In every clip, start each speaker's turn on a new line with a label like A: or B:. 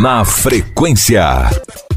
A: Na frequência.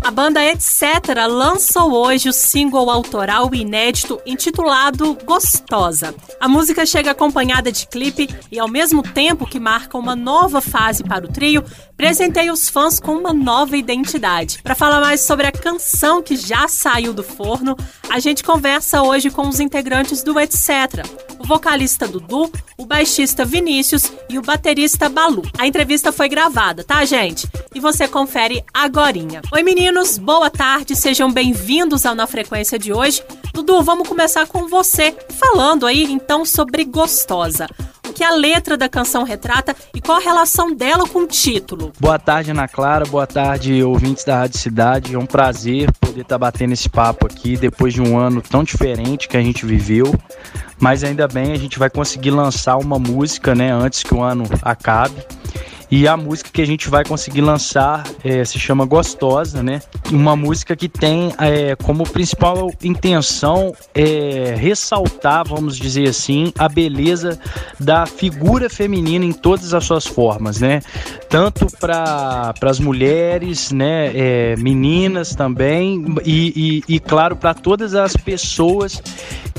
B: A banda Etc. lançou hoje o single autoral inédito intitulado Gostosa. A música chega acompanhada de clipe e, ao mesmo tempo que marca uma nova fase para o trio, presenteia os fãs com uma nova identidade. Para falar mais sobre a canção que já saiu do forno, a gente conversa hoje com os integrantes do Etc. O vocalista Dudu, o baixista Vinícius e o baterista Balu. A entrevista foi gravada, tá, gente? E você confere agorinha. Oi, meninos, boa tarde, sejam bem-vindos ao Na Frequência de hoje. Dudu, vamos começar com você, falando aí então sobre Gostosa o que a letra da canção retrata e qual a relação dela com o título.
C: Boa tarde, Ana Clara. Boa tarde, ouvintes da Rádio Cidade. É um prazer poder estar batendo esse papo aqui depois de um ano tão diferente que a gente viveu. Mas ainda bem, a gente vai conseguir lançar uma música, né, antes que o ano acabe. E a música que a gente vai conseguir lançar é, se chama Gostosa, né? Uma música que tem é, como principal intenção é, ressaltar, vamos dizer assim, a beleza da figura feminina em todas as suas formas, né? Tanto para as mulheres, né? É, meninas também, e, e, e claro, para todas as pessoas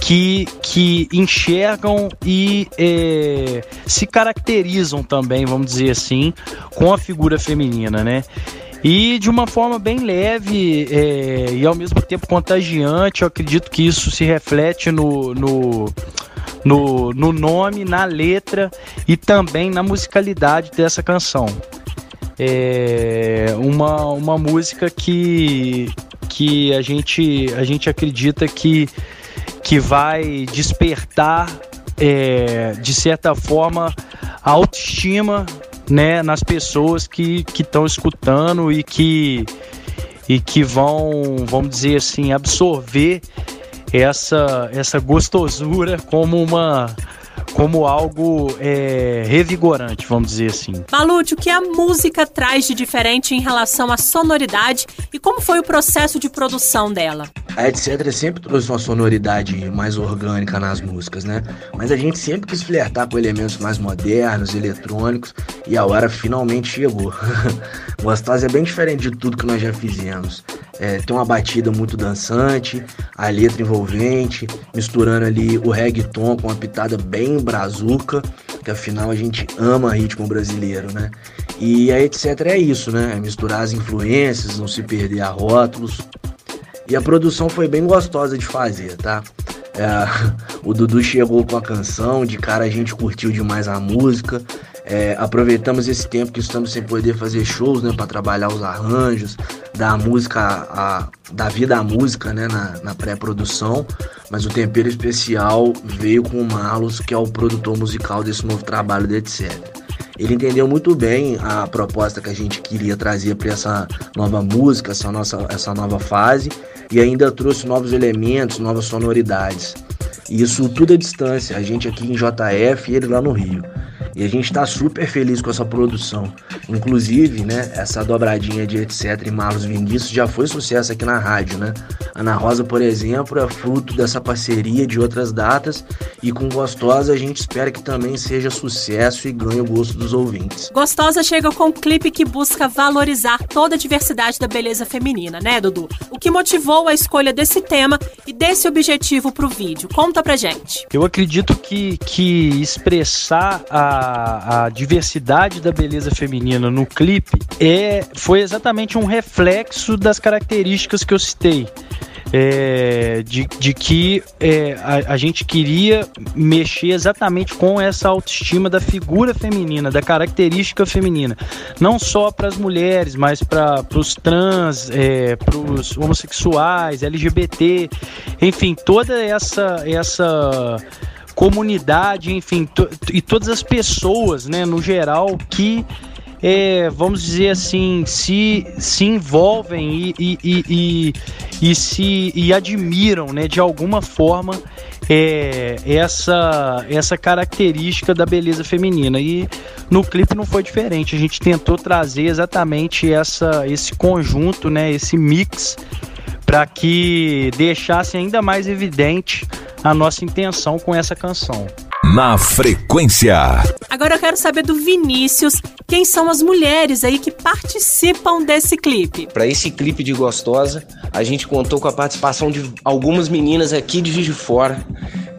C: que, que enxergam e é, se caracterizam também, vamos dizer assim, com a figura feminina, né? E de uma forma bem leve é, e ao mesmo tempo contagiante, eu acredito que isso se reflete no, no, no, no nome, na letra e também na musicalidade dessa canção. É uma, uma música que, que a, gente, a gente acredita que que vai despertar, é, de certa forma, a autoestima né, nas pessoas que estão escutando e que, e que vão, vamos dizer assim, absorver essa, essa gostosura como uma como algo é, revigorante, vamos dizer assim.
B: Malute, o que a música traz de diferente em relação à sonoridade e como foi o processo de produção dela?
D: A Etc. sempre trouxe uma sonoridade mais orgânica nas músicas, né? Mas a gente sempre quis flertar com elementos mais modernos, eletrônicos, e a hora finalmente chegou. Gostosa é bem diferente de tudo que nós já fizemos. É, tem uma batida muito dançante, a letra envolvente, misturando ali o reggaeton com uma pitada bem brazuca, que afinal a gente ama ritmo brasileiro, né? E a etc é isso, né? É misturar as influências, não se perder a rótulos. E a produção foi bem gostosa de fazer, tá? É, o Dudu chegou com a canção, de cara a gente curtiu demais a música. É, aproveitamos esse tempo que estamos sem poder fazer shows, né, para trabalhar os arranjos, dar a música, a, dar vida à música, né, na, na pré-produção. Mas o tempero especial veio com o Marlos, que é o produtor musical desse novo trabalho de etc. Ele entendeu muito bem a proposta que a gente queria trazer para essa nova música, essa nossa essa nova fase e ainda trouxe novos elementos, novas sonoridades. Isso tudo à distância, a gente aqui em JF e ele lá no Rio. E a gente está super feliz com essa produção. Inclusive, né, essa dobradinha de etc. e Marlos Vinícius já foi sucesso aqui na rádio, né? Ana Rosa, por exemplo, é fruto dessa parceria de outras datas e com Gostosa a gente espera que também seja sucesso e ganhe o gosto dos ouvintes.
B: Gostosa chega com um clipe que busca valorizar toda a diversidade da beleza feminina, né, Dudu? O que motivou a escolha desse tema e desse objetivo para o vídeo? Conta pra gente.
C: Eu acredito que, que expressar a a, diversidade da beleza feminina no clipe é, foi exatamente um reflexo das características que eu citei. É, de, de, que é, a, a, gente queria mexer exatamente com essa autoestima da figura feminina, da característica feminina. Não só para as mulheres, mas para os trans, é, para os homossexuais, LGBT, enfim, toda essa. essa comunidade, enfim, e todas as pessoas, né, no geral, que é, vamos dizer assim, se, se envolvem e, e, e, e, se e admiram, né, de alguma forma, é, essa, essa característica da beleza feminina. E no clipe não foi diferente. A gente tentou trazer exatamente essa, esse conjunto, né, esse mix, para que deixasse ainda mais evidente a nossa intenção com essa canção.
A: Na frequência.
B: Agora eu quero saber do Vinícius, quem são as mulheres aí que participam desse clipe?
E: Para esse clipe de Gostosa, a gente contou com a participação de algumas meninas aqui de Juiz de Fora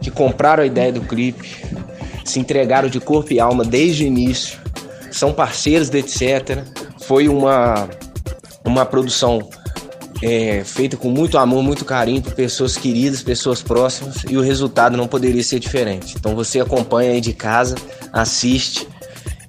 E: que compraram a ideia do clipe, se entregaram de corpo e alma desde o início, são parceiros de etc. Foi uma uma produção é, feita com muito amor, muito carinho por pessoas queridas, pessoas próximas e o resultado não poderia ser diferente. Então você acompanha aí de casa, assiste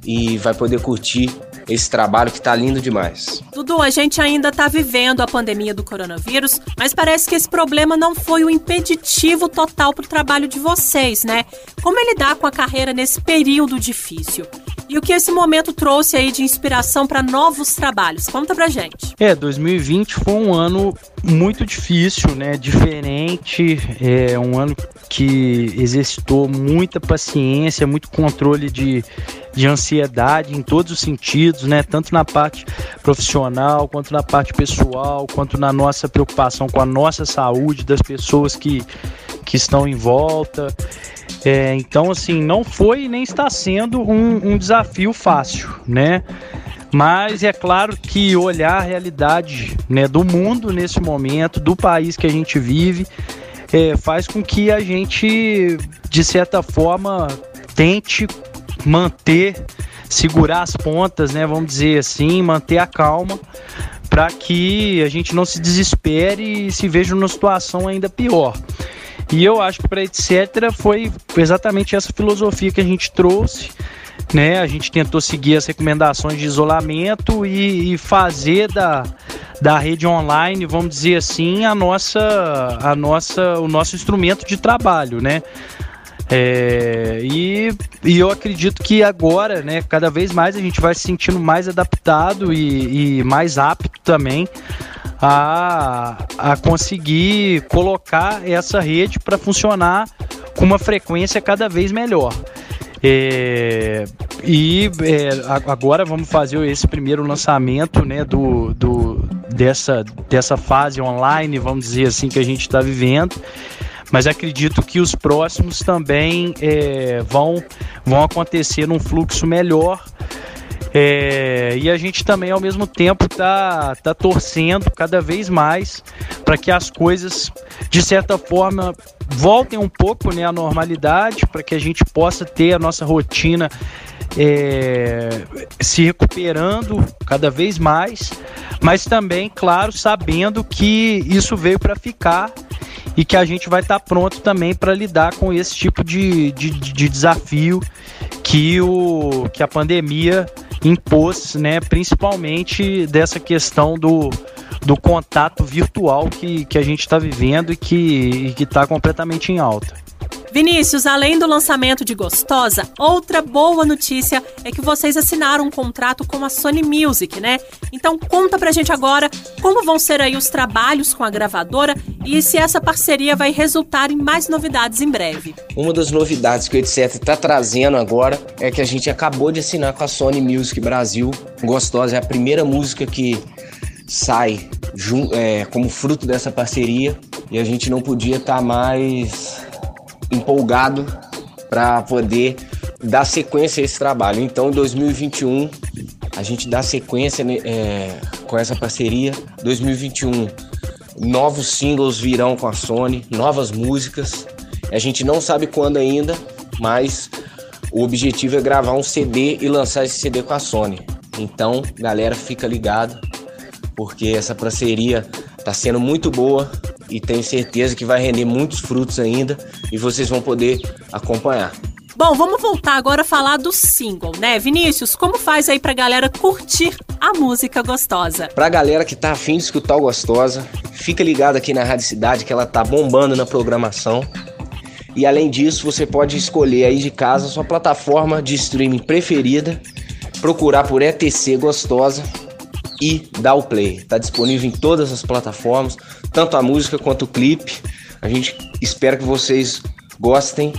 E: e vai poder curtir esse trabalho que está lindo demais.
B: Dudu, a gente ainda está vivendo a pandemia do coronavírus, mas parece que esse problema não foi o impeditivo total para o trabalho de vocês, né? Como é lidar com a carreira nesse período difícil? E o que esse momento trouxe aí de inspiração para novos trabalhos? Conta pra gente.
C: É, 2020 foi um ano muito difícil, né? Diferente, é um ano que exercitou muita paciência, muito controle de, de ansiedade em todos os sentidos, né? Tanto na parte profissional, quanto na parte pessoal, quanto na nossa preocupação com a nossa saúde, das pessoas que, que estão em volta. É, então, assim, não foi nem está sendo um, um desafio fácil, né? Mas é claro que olhar a realidade né, do mundo nesse momento, do país que a gente vive, é, faz com que a gente, de certa forma, tente manter, segurar as pontas, né? Vamos dizer assim, manter a calma para que a gente não se desespere e se veja numa situação ainda pior. E eu acho que para etc foi exatamente essa filosofia que a gente trouxe. Né, a gente tentou seguir as recomendações de isolamento e, e fazer da, da rede online, vamos dizer assim, a nossa, a nossa, o nosso instrumento de trabalho, né? É, e, e, eu acredito que agora, né, cada vez mais a gente vai se sentindo mais adaptado e, e mais apto também a, a conseguir colocar essa rede para funcionar com uma frequência cada vez melhor. É, e é, agora vamos fazer esse primeiro lançamento né, do, do, dessa, dessa fase online, vamos dizer assim, que a gente está vivendo. Mas acredito que os próximos também é, vão, vão acontecer num fluxo melhor é, e a gente também, ao mesmo tempo, tá, tá torcendo cada vez mais para que as coisas, de certa forma, voltem um pouco né, à normalidade, para que a gente possa ter a nossa rotina é, se recuperando cada vez mais, mas também, claro, sabendo que isso veio para ficar e que a gente vai estar tá pronto também para lidar com esse tipo de, de, de desafio que, o, que a pandemia impôs, né, principalmente dessa questão do, do contato virtual que, que a gente está vivendo e que está completamente em alta.
B: Vinícius, além do lançamento de Gostosa, outra boa notícia é que vocês assinaram um contrato com a Sony Music, né? Então conta pra gente agora como vão ser aí os trabalhos com a gravadora e se essa parceria vai resultar em mais novidades em breve.
E: Uma das novidades que o Etc está trazendo agora é que a gente acabou de assinar com a Sony Music Brasil. Gostosa é a primeira música que sai é, como fruto dessa parceria e a gente não podia estar tá mais empolgado para poder dar sequência a esse trabalho. Então, em 2021, a gente dá sequência né, é, com essa parceria. 2021, novos singles virão com a Sony, novas músicas. A gente não sabe quando ainda, mas o objetivo é gravar um CD e lançar esse CD com a Sony. Então, galera, fica ligado, porque essa parceria está sendo muito boa e tenho certeza que vai render muitos frutos ainda e vocês vão poder acompanhar.
B: Bom, vamos voltar agora a falar do single, né? Vinícius, como faz aí pra galera curtir a música gostosa?
E: Pra galera que tá afim de escutar o Gostosa, fica ligado aqui na Rádio Cidade que ela tá bombando na programação. E além disso, você pode escolher aí de casa a sua plataforma de streaming preferida, procurar por ETC Gostosa e dar o play. Tá disponível em todas as plataformas tanto a música quanto o clipe. A gente espera que vocês gostem,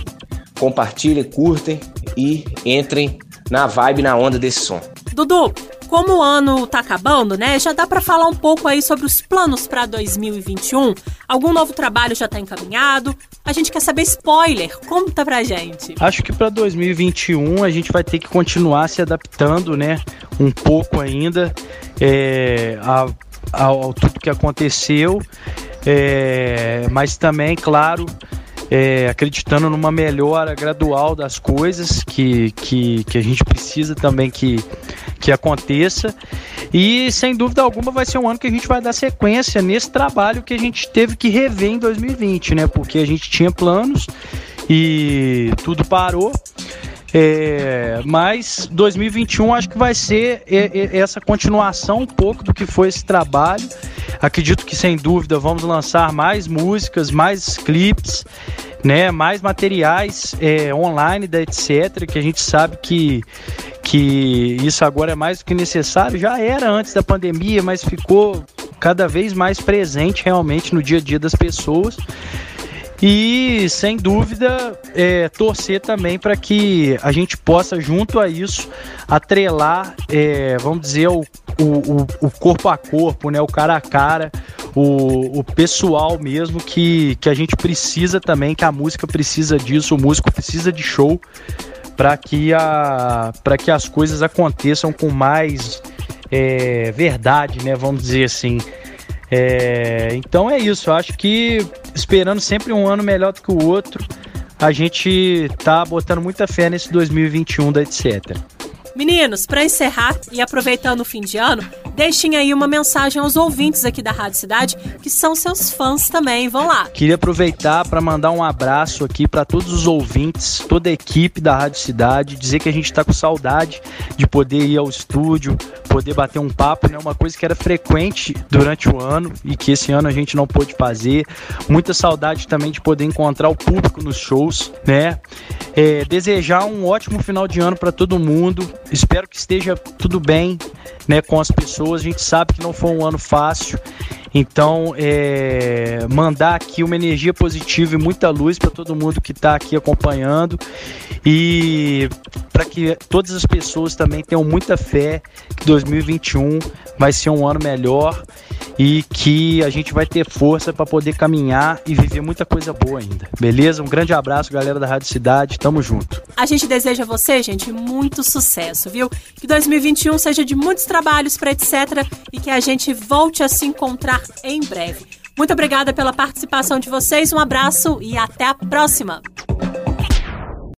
E: compartilhem, curtem e entrem na vibe, na onda desse som.
B: Dudu, como o ano tá acabando, né? Já dá para falar um pouco aí sobre os planos para 2021. Algum novo trabalho já tá encaminhado? A gente quer saber spoiler. Conta pra gente.
C: Acho que para 2021 a gente vai ter que continuar se adaptando, né? Um pouco ainda é, ao, ao tudo que aconteceu. É, mas também, claro, é, acreditando numa melhora gradual das coisas que, que, que a gente precisa também que, que aconteça. E sem dúvida alguma vai ser um ano que a gente vai dar sequência nesse trabalho que a gente teve que rever em 2020, né? Porque a gente tinha planos e tudo parou. É, mas 2021 acho que vai ser essa continuação um pouco do que foi esse trabalho. Acredito que sem dúvida vamos lançar mais músicas, mais clipes, né, mais materiais é, online da etc. Que a gente sabe que que isso agora é mais do que necessário. Já era antes da pandemia, mas ficou cada vez mais presente realmente no dia a dia das pessoas. E sem dúvida é, torcer também para que a gente possa, junto a isso, atrelar, é, vamos dizer, o, o, o, corpo a corpo, né, o cara a cara, o, o pessoal mesmo que, que a gente precisa também, que a música precisa disso, o músico precisa de show para que, a, que as coisas aconteçam com mais é, verdade, né, vamos dizer assim. É, então é isso, acho que esperando sempre um ano melhor do que o outro, a gente tá botando muita fé nesse 2021 da etc.
B: Meninos, para encerrar e aproveitando o fim de ano, deixem aí uma mensagem aos ouvintes aqui da Rádio Cidade, que são seus fãs também. Vão lá.
C: Queria aproveitar para mandar um abraço aqui para todos os ouvintes, toda a equipe da Rádio Cidade, dizer que a gente está com saudade de poder ir ao estúdio, poder bater um papo, né? Uma coisa que era frequente durante o ano e que esse ano a gente não pôde fazer. Muita saudade também de poder encontrar o público nos shows, né? É, desejar um ótimo final de ano para todo mundo. Espero que esteja tudo bem, né, com as pessoas. A gente sabe que não foi um ano fácil. Então, é, mandar aqui uma energia positiva e muita luz para todo mundo que está aqui acompanhando e para que todas as pessoas também tenham muita fé que 2021 vai ser um ano melhor e que a gente vai ter força para poder caminhar e viver muita coisa boa ainda. Beleza? Um grande abraço, galera da Rádio Cidade. Tamo junto.
B: A gente deseja a você, gente, muito sucesso, viu? Que 2021 seja de muitos trabalhos para etc e que a gente volte a se encontrar em breve. Muito obrigada pela participação de vocês, um abraço e até a próxima!